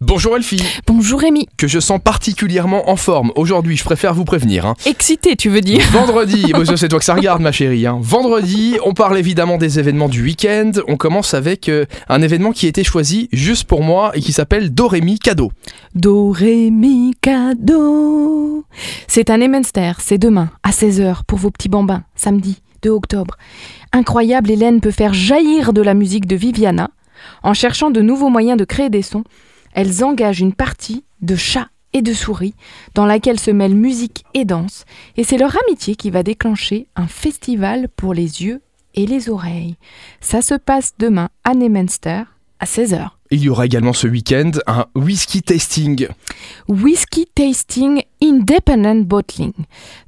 Bonjour Elfie, Bonjour Rémi. que je sens particulièrement en forme. Aujourd'hui, je préfère vous prévenir. hein. Excité, tu veux dire Vendredi, c'est toi que ça regarde ma chérie. hein. Vendredi, on parle évidemment des événements du week-end. On commence avec euh, un événement qui a été choisi juste pour moi et qui s'appelle Dorémy Cadeau. Do, Ré, Mi, Cadeau. C'est un Emenster, c'est demain, à 16h, pour vos petits bambins, samedi 2 octobre. Incroyable, Hélène peut faire jaillir de la musique de Viviana. En cherchant de nouveaux moyens de créer des sons, elles engagent une partie de chats et de souris dans laquelle se mêlent musique et danse, et c'est leur amitié qui va déclencher un festival pour les yeux et les oreilles. Ça se passe demain à Nemenster à 16h. Il y aura également ce week-end un whisky tasting. Whisky Tasting Independent Bottling.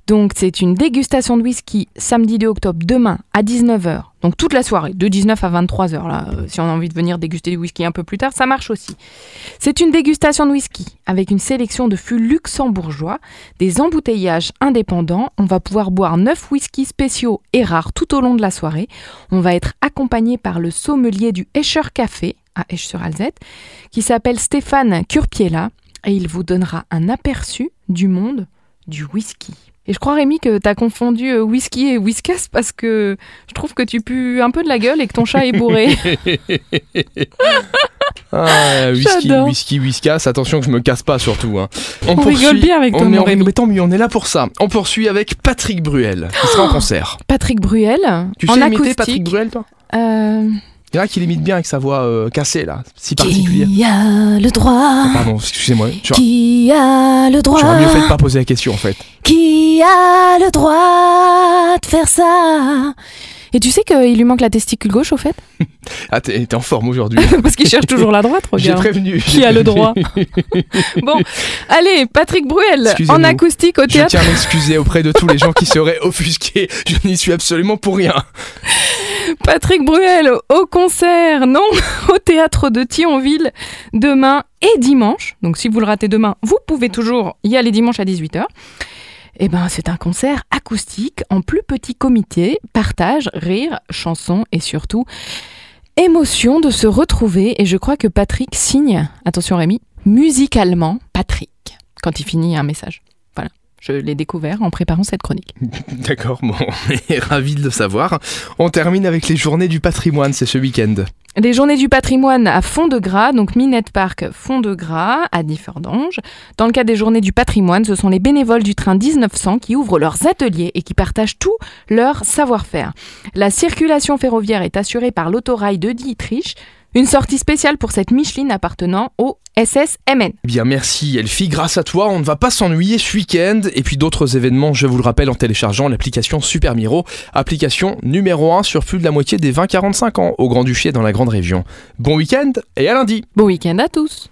Donc c'est une dégustation de whisky samedi 2 octobre demain à 19h. Donc toute la soirée, de 19 à 23h là. euh, si on a envie de venir déguster du whisky un peu plus tard, ça marche aussi. C'est une dégustation de whisky avec une sélection de fûts luxembourgeois, des embouteillages indépendants. On va pouvoir boire 9 whiskies spéciaux et rares tout au long de la soirée. On va être accompagné par le sommelier du Escher Café à Esch-sur-Alzette qui s'appelle Stéphane Curpiella et il vous donnera un aperçu du monde du whisky. Et je crois Rémi que t'as confondu euh, whisky et whiskas parce que je trouve que tu pues un peu de la gueule et que ton chat est bourré. Ah, whisky, whisky, whiskas. Attention que je me casse pas surtout. hein. On rigole bien avec toi, on en- Rémi. mais tant mieux, on est là pour ça. On poursuit avec Patrick Bruel, qui sera en concert. Patrick Bruel Tu en sais imiter acoustique. Patrick Bruel, toi? Euh, Il y en a qui l'imitent bien avec sa voix euh, cassée, là, si particulière. Qui a le droit Pardon, excusez-moi. Qui a le droit j'aurais mieux fait de pas poser la question, en fait. Qui a le droit de faire ça? Et tu sais qu'il lui manque la testicule gauche au fait? Ah, t'es en forme aujourd'hui. Parce qu'il cherche toujours la droite, J'ai regarde. prévenu. Qui a le droit? Bon, allez, Patrick Bruel en acoustique au Je théâtre. tiens à m'excuser auprès de tous les gens qui seraient offusqués. Je n'y suis absolument pour rien. Patrick Bruel au concert, non, au théâtre de Thionville demain et dimanche. Donc si vous le ratez demain, vous pouvez toujours y aller dimanche à 18h. Eh ben, c'est un concert acoustique en plus petit comité, partage, rire, chanson et surtout émotion de se retrouver. Et je crois que Patrick signe, attention Rémi, musicalement Patrick quand il finit un message. Je l'ai découvert en préparant cette chronique. D'accord, bon, on est ravis de le savoir. On termine avec les journées du patrimoine, c'est ce week-end. Les journées du patrimoine à Fond de Gras, donc Minette Park Fond de Gras à Differdange. Dans le cas des journées du patrimoine, ce sont les bénévoles du train 1900 qui ouvrent leurs ateliers et qui partagent tout leur savoir-faire. La circulation ferroviaire est assurée par l'autorail de Dietrich, une sortie spéciale pour cette Micheline appartenant au SSMN. Eh bien, merci Elfie. Grâce à toi, on ne va pas s'ennuyer ce week-end. Et puis d'autres événements, je vous le rappelle, en téléchargeant l'application Super Miro, application numéro 1 sur plus de la moitié des 20-45 ans au Grand-Duché et dans la Grande Région. Bon week-end et à lundi Bon week-end à tous